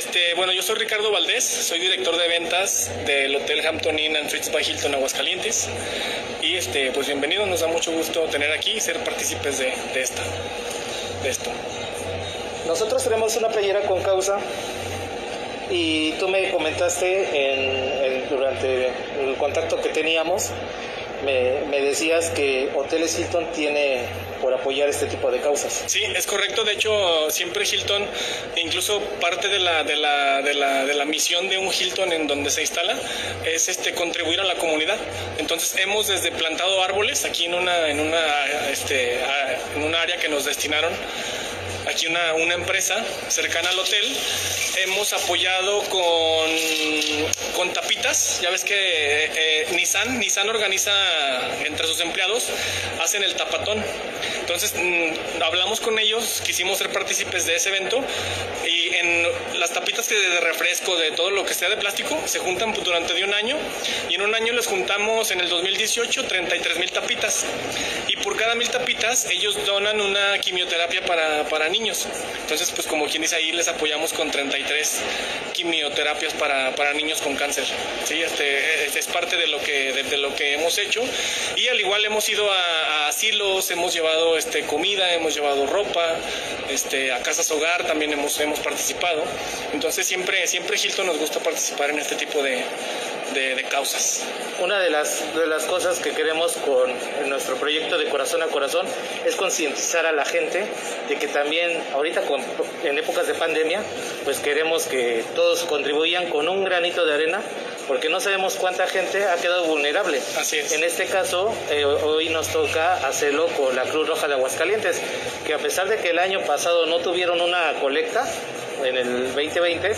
este, bueno, yo soy Ricardo Valdés, soy director de ventas del Hotel Hampton Inn and Suites by Hilton Aguascalientes. Y este, pues bienvenidos, nos da mucho gusto tener aquí y ser partícipes de, de, esta, de esto. Nosotros tenemos una playera con causa y tú me comentaste en, durante el contacto que teníamos, me, me decías que Hoteles Hilton tiene por apoyar este tipo de causas. Sí, es correcto. De hecho, siempre Hilton, incluso parte de la, de la, de la, de la misión de un Hilton en donde se instala es este, contribuir a la comunidad. Entonces, hemos desde plantado árboles aquí en una, en una, este, en un área que nos destinaron aquí una, una, empresa cercana al hotel. Hemos apoyado con, con tapitas. Ya ves que eh, Nissan, Nissan organiza entre sus empleados, hacen el tapatón. Entonces mm, hablamos con ellos, quisimos ser partícipes de ese evento y en las tapitas de refresco, de todo lo que sea de plástico, se juntan durante de un año y en un año les juntamos en el 2018 33 mil tapitas y por cada mil tapitas ellos donan una quimioterapia para, para niños. Entonces pues como quien dice ahí les apoyamos con 33 quimioterapias para, para niños con cáncer. ¿sí? Este, es, parte de lo, que, de, lo que hemos hecho y al igual hemos ido a, a asilos, hemos llevado este, comida, hemos llevado ropa, este, a casas hogar también hemos, hemos participado. Entonces siempre, siempre Hilton nos gusta participar en este tipo de, de, causas. Una de las, de las cosas que queremos con nuestro proyecto de Corazón a Corazón es concientizar a la gente de que también ahorita con, en épocas de pandemia, pues queremos que todos contribuyan con un granito de arena porque no sabemos cuánta gente ha quedado vulnerable. Así es. En este caso, eh, hoy nos toca hacerlo con la Cruz Roja de Aguascalientes, que a pesar de que el año pasado no tuvieron una colecta, en el 2020,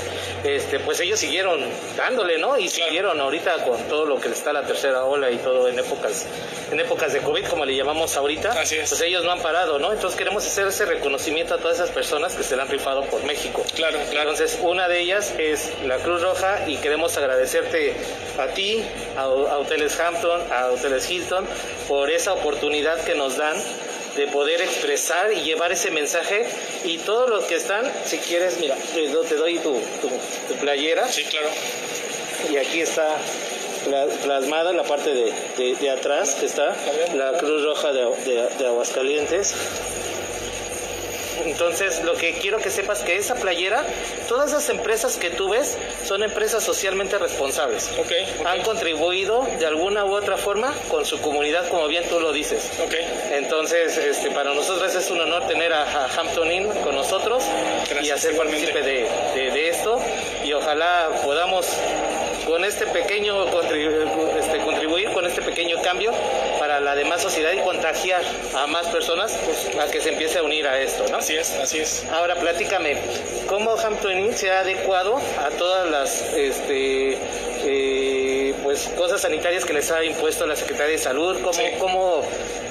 este, pues ellos siguieron dándole, ¿no? Y siguieron ahorita con todo lo que está la tercera ola y todo en épocas, en épocas de COVID, como le llamamos ahorita, Así es. pues ellos no han parado, ¿no? Entonces queremos hacer ese reconocimiento a todas esas personas que se le han rifado por México. Claro, claro. Entonces, una de ellas es la Cruz Roja y queremos agradecerte a ti, a, a Hoteles Hampton, a Hoteles Hilton, por esa oportunidad que nos dan de poder expresar y llevar ese mensaje y todos los que están, si quieres, mira, te doy tu, tu, playera. Sí, claro. Y aquí está plasmada en la parte de, de, atrás, que está la Cruz Roja de, de Aguascalientes. Entonces, lo que quiero que sepas que esa playera, todas esas empresas que tú ves son empresas socialmente responsables. Okay, Han contribuido de alguna u otra forma con su comunidad, como bien tú lo dices. Okay. Entonces, este, para nosotros es un honor tener a, Hampton Inn con nosotros y hacer partícipe de, de, esto. Y ojalá podamos con este pequeño este, contribuir con este pequeño cambio para la demás sociedad y contagiar a más personas pues, a que se empiece a unir a esto, ¿no? Así es, así es. Ahora platícame, ¿cómo Hampton Inn se ha adecuado a todas las este, eh, pues cosas sanitarias que les ha impuesto la Secretaría de Salud? ¿Cómo, cómo,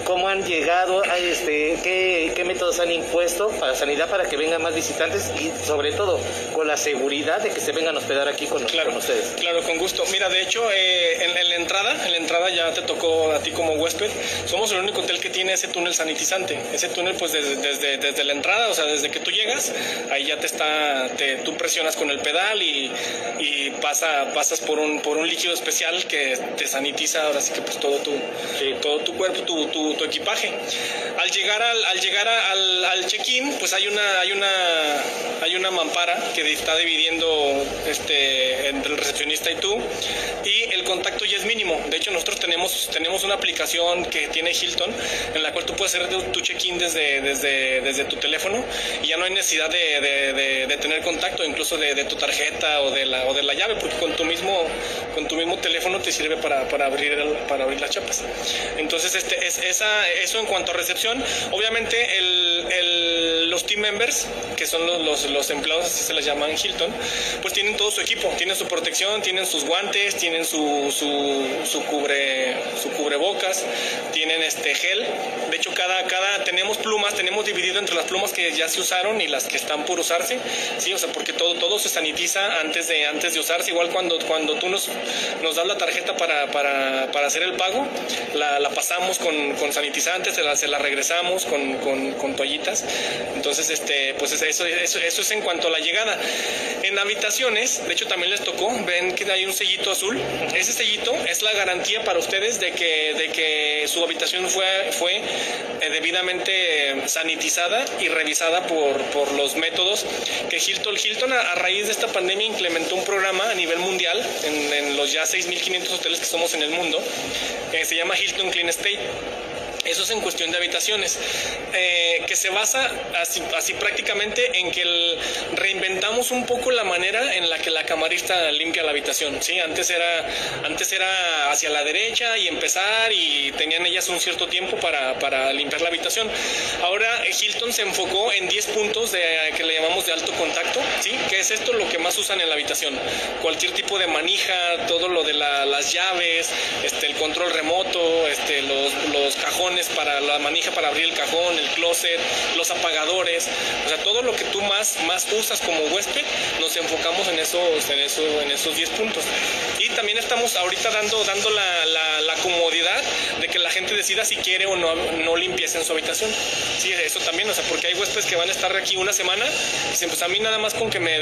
cómo han llegado? A este, ¿qué, ¿Qué métodos han impuesto para sanidad para que vengan más visitantes y sobre todo con la seguridad de que se vengan a hospedar aquí con, claro, ustedes? Claro, con gusto. Mira, de hecho, eh, en, la entrada, en la entrada ya te tocó a ti como huésped, somos el único hotel que tiene ese túnel sanitizante. Ese túnel, pues desde, desde, desde la entrada, o sea, desde que tú llegas, ahí ya te está, te, tú presionas con el pedal y, y pasa, pasas por un, por un líquido especial que te sanitiza ahora sí que pues todo tu, todo tu cuerpo, tu, tu, tu, equipaje. Al llegar al, al llegar al, al check-in, pues hay una, hay una, hay una mampara que está dividiendo este, entre el recepcionista y tú y el contacto ya es mínimo. De hecho, nosotros tenemos, tenemos una aplicación que tiene Hilton en la cual tú puedes hacer tu check-in desde, desde, desde tu teléfono y ya no hay necesidad de, de, tener contacto incluso de, tu tarjeta o de, la, o de la llave porque con tu mismo, con tu mismo teléfono te sirve para, para, abrir, para abrir las chapas. Entonces, este, es, eso en cuanto a recepción, obviamente el, team members, que son los, los, los empleados, así se les llaman Hilton, pues tienen todo su equipo, tienen su protección, tienen sus guantes, tienen su, su, su cubre, su cubrebocas, tienen este gel. De hecho, cada, cada, tenemos plumas, tenemos dividido entre las plumas que ya se usaron y las que están por usarse, sí, o sea, porque todo, todo se sanitiza antes de, antes de usarse, igual cuando, cuando tú nos, nos das la tarjeta para, para, para hacer el pago, la, la pasamos con, con sanitizantes, se la, se la regresamos con, con, con toallitas, entonces Entonces, este, pues eso, eso, eso es en cuanto a la llegada. En habitaciones, de hecho también les tocó, ven que hay un sellito azul. Ese sellito es la garantía para ustedes de que, de que su habitación fue, fue eh, debidamente sanitizada y revisada por, por los métodos que Hilton, Hilton a, raíz de esta pandemia implementó un programa a nivel mundial en, en los ya 6.500 hoteles que somos en el mundo, que se llama Hilton Clean State eso es en cuestión de habitaciones, eh, que se basa así, prácticamente en que reinventamos un poco la manera en la que la camarista limpia la habitación. ¿sí? Antes, era, antes era hacia la derecha y empezar y tenían ellas un cierto tiempo para, para limpiar la habitación. Ahora Hilton se enfocó en 10 puntos de, que le llamamos de alto contacto, ¿sí? que es esto lo que más usan en la habitación. Cualquier tipo de manija, todo lo de las llaves, este, el control remoto, este, los, los cajones para la manija para abrir el cajón, el closet, los apagadores, o sea, todo lo que tú más, más usas como huésped, nos enfocamos en esos, en eso, en esos 10 puntos. Y también estamos ahorita dando, dando la, la, comodidad de que la gente decida si quiere o no, no limpieza en su habitación. Sí, eso también, o sea, porque hay huéspedes que van a estar aquí una semana y dicen, pues a mí nada más con que me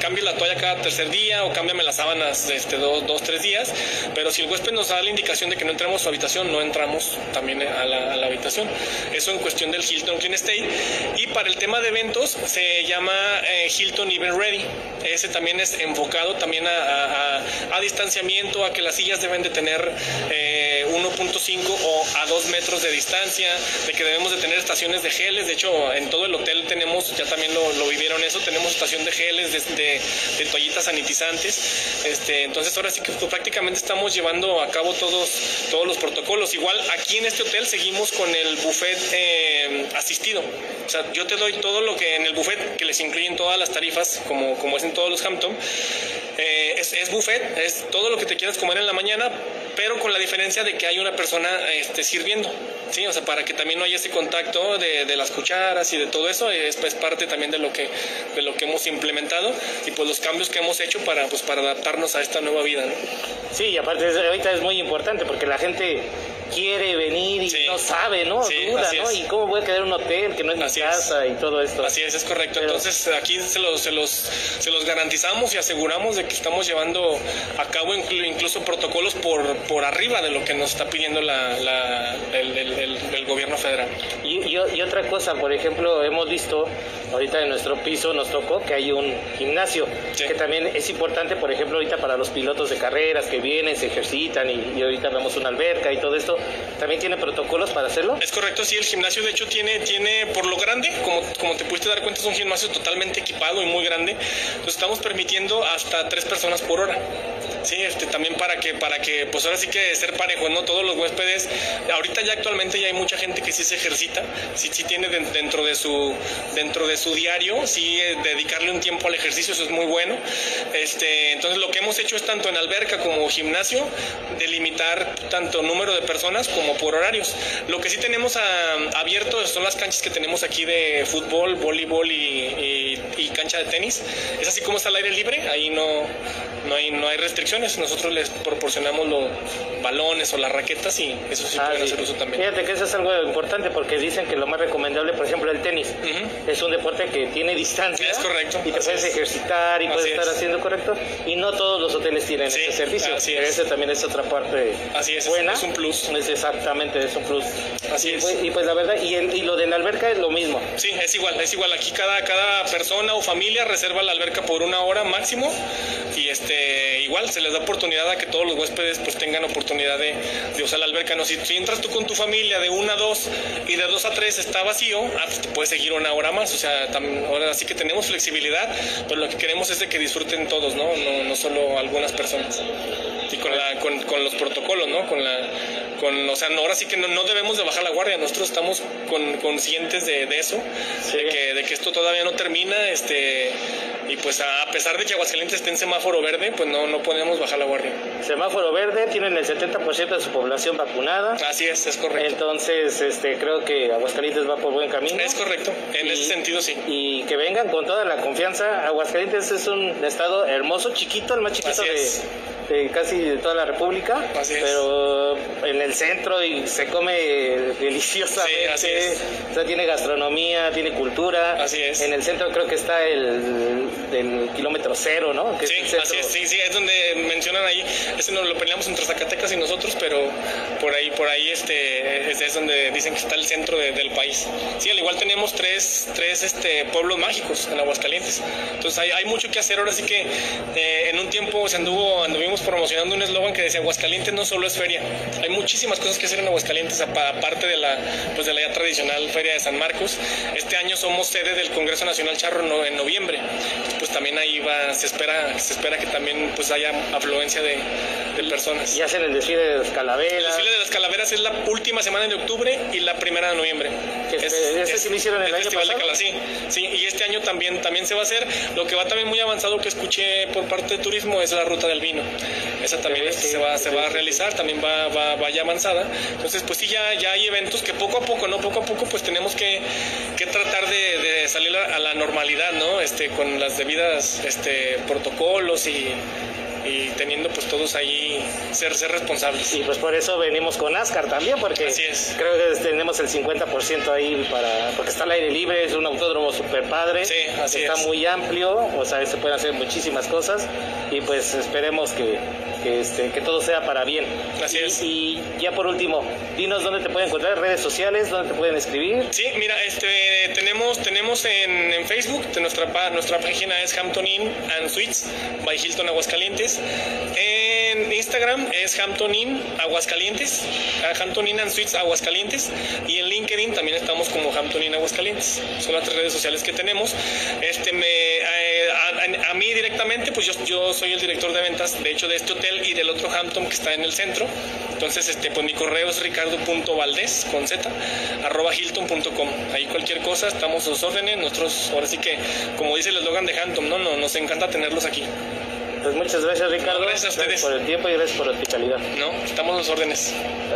cambie la toalla cada tercer día o cámbiame las sábanas este, dos, dos, tres días, pero si el huésped nos da la indicación de que no entremos a su habitación, no entramos también a a la, habitación. Eso en cuestión del Hilton Clean State. Y para el tema de eventos se llama eh, Hilton Event Ready. Ese también es enfocado también a, a, distanciamiento, a que las sillas deben de tener 1.5 eh, o a 2 metros de distancia, de que debemos de tener estaciones de geles. De hecho, en todo el hotel tenemos, ya también lo, lo vivieron eso, tenemos estación de geles, de, de, toallitas sanitizantes. Este, entonces ahora sí que pues, prácticamente estamos llevando a cabo todos, todos los protocolos. Igual aquí en este hotel seguimos con el buffet eh, asistido. O sea, yo te doy todo lo que en el buffet, que les incluyen todas las tarifas, como, como es en todos los Hampton, eh, es, es, buffet, es todo lo que te quieras comer en la mañana, pero con la diferencia de que hay una persona este, sirviendo. Sí, o sea, para que también no haya ese contacto de, de las cucharas y de todo eso, es pues, parte también de lo que de lo que hemos implementado y pues los cambios que hemos hecho para pues para adaptarnos a esta nueva vida. ¿no? Sí, y aparte ahorita es muy importante porque la gente quiere venir y no sabe, ¿no? Duda, ¿no? Y cómo voy a quedar en un hotel que no es mi casa y todo esto. Así es, es correcto. Entonces aquí se los, se, los, se los garantizamos y aseguramos de que estamos llevando a cabo incluso protocolos por, por arriba de lo que nos está pidiendo la, la el, el, el, gobierno federal. Y, y, otra cosa, por ejemplo, hemos visto ahorita en nuestro piso nos tocó que hay un gimnasio, que también es importante, por ejemplo, ahorita para los pilotos de carreras que vienen, se ejercitan y, y ahorita vemos una alberca y todo esto también tiene protocolos Es correcto, sí, el gimnasio de hecho tiene, tiene por lo grande, como, como te pudiste dar cuenta, es un gimnasio totalmente equipado y muy grande. Entonces estamos permitiendo hasta tres personas por hora. Sí, este, también para que, para que, pues ahora sí que ser parejo, ¿no? Todos los huéspedes, ahorita ya actualmente ya hay mucha gente que sí se ejercita, sí, sí tiene dentro de su, dentro de su diario, sí eh, dedicarle un tiempo al ejercicio, eso es muy bueno. Este, entonces lo que hemos hecho es tanto en alberca como gimnasio, delimitar tanto número de personas como por horarios. Lo que sí tenemos abierto son las canchas que tenemos aquí de fútbol, voleibol y, y, cancha de tenis. Es así como está el aire libre, ahí no, no, hay, no hay restricciones. Nosotros les proporcionamos los balones o las raquetas y eso sí ah, pueden hacer uso también. Fíjate que eso es algo importante porque dicen que lo más recomendable, por ejemplo, el tenis. Es un deporte que tiene distancia. es correcto. Y te puedes ejercitar y puedes estar haciendo correcto. Y no todos los hoteles tienen ese servicio. Así Ese también es otra parte así es, buena. Es un plus es exactamente, es un plus. Así y, es. Pues, y pues la verdad, y, el, y lo de la alberca es lo mismo. Sí, es igual, es igual. Aquí cada, cada persona o familia reserva la alberca por una hora máximo y este igual se les da oportunidad a que todos los huéspedes pues tengan oportunidad de, de usar la alberca. No, si, si, entras tú con tu familia de una a dos y de dos a tres está vacío, ah, pues te puedes seguir una hora más. O sea, ahora sí que tenemos flexibilidad, pero lo que queremos es de que disfruten todos, ¿no? No, no solo algunas personas. Y con, la, con, con los protocolos, ¿no? Con la, con, o sea, ahora sí que no, no, debemos de bajar la guardia, nosotros estamos con, conscientes de, de eso, de, que, de, que, esto todavía no termina este y pues a pesar de que Aguascalientes esté en semáforo verde, pues no, no podemos bajar la guardia. Semáforo verde, tienen el 70% de su población vacunada. Así es, es correcto. Entonces, este, creo que Aguascalientes va por buen camino. Es correcto, en ese sentido sí. Y que vengan con toda la confianza. Aguascalientes es un estado hermoso, chiquito, el más chiquito de, casi de toda la República. Pero en el centro y se come deliciosamente. Sí, así es. O sea, tiene gastronomía, tiene cultura. Así es. En el centro creo que está el del kilómetro cero, ¿no? sí, así es, sí, sí, es donde mencionan ahí, ese nos lo peleamos entre Zacatecas y nosotros, pero por ahí, por ahí este, es, donde dicen que está el centro del país. Sí, al igual tenemos tres, tres este, pueblos mágicos en Aguascalientes, entonces hay, hay mucho que hacer, ahora sí que eh, en un tiempo se anduvo, anduvimos promocionando un eslogan que decía Aguascalientes no solo es feria, hay muchísimas cosas que hacer en Aguascalientes, aparte de la, pues de la ya tradicional Feria de San Marcos, este año somos sede del Congreso Nacional Charro en noviembre, pues también ahí va, se espera, se espera que también pues haya afluencia de, personas. Y hacen el desfile de las calaveras. El desfile de las calaveras es la última semana de octubre y la primera de noviembre. es, ese sí lo hicieron el, el Festival de Cala, sí, sí, y este año también, también se va a hacer. Lo que va también muy avanzado que escuché por parte de turismo es la ruta del vino. Esa también se, va, se va a realizar, también va, va, va, ya avanzada. Entonces, pues sí, ya, ya hay eventos que poco a poco, ¿no? Poco a poco, pues tenemos que, que tratar de, de salir a la normalidad, ¿no? Este, con las debidas este, protocolos y, y teniendo pues todos ahí ser, ser responsables. Y pues por eso venimos con NASCAR también, porque creo que tenemos el 50% ahí para, porque está al aire libre, es un autódromo super padre, sí, así está muy amplio, o sea, se pueden hacer muchísimas cosas y pues esperemos que, que, este, que todo sea para bien. Así es. Y ya por último, dinos dónde te pueden encontrar, redes sociales, dónde te pueden escribir. Sí, mira, este, tenemos, tenemos en, en Facebook, nuestra, nuestra página es Hampton Inn and Suites by Hilton Aguascalientes. En Instagram es Hampton Inn Aguascalientes, Hampton Inn and Suites Aguascalientes. Y en LinkedIn también estamos como Hampton Inn Aguascalientes. Son las tres redes sociales que tenemos. Este me, directamente, pues yo, yo soy el director de ventas, de hecho, de este hotel y del otro Hampton que está en el centro. Entonces, este, pues mi correo es ricardo.valdés con z arroba hilton.com. Ahí cualquier cosa, estamos a sus órdenes. Nosotros, ahora sí que, como dice el eslogan de Hampton, no, no, nos encanta tenerlos aquí. Pues muchas gracias, Ricardo. gracias a ustedes. por el tiempo y gracias por la hospitalidad. No, estamos a los órdenes.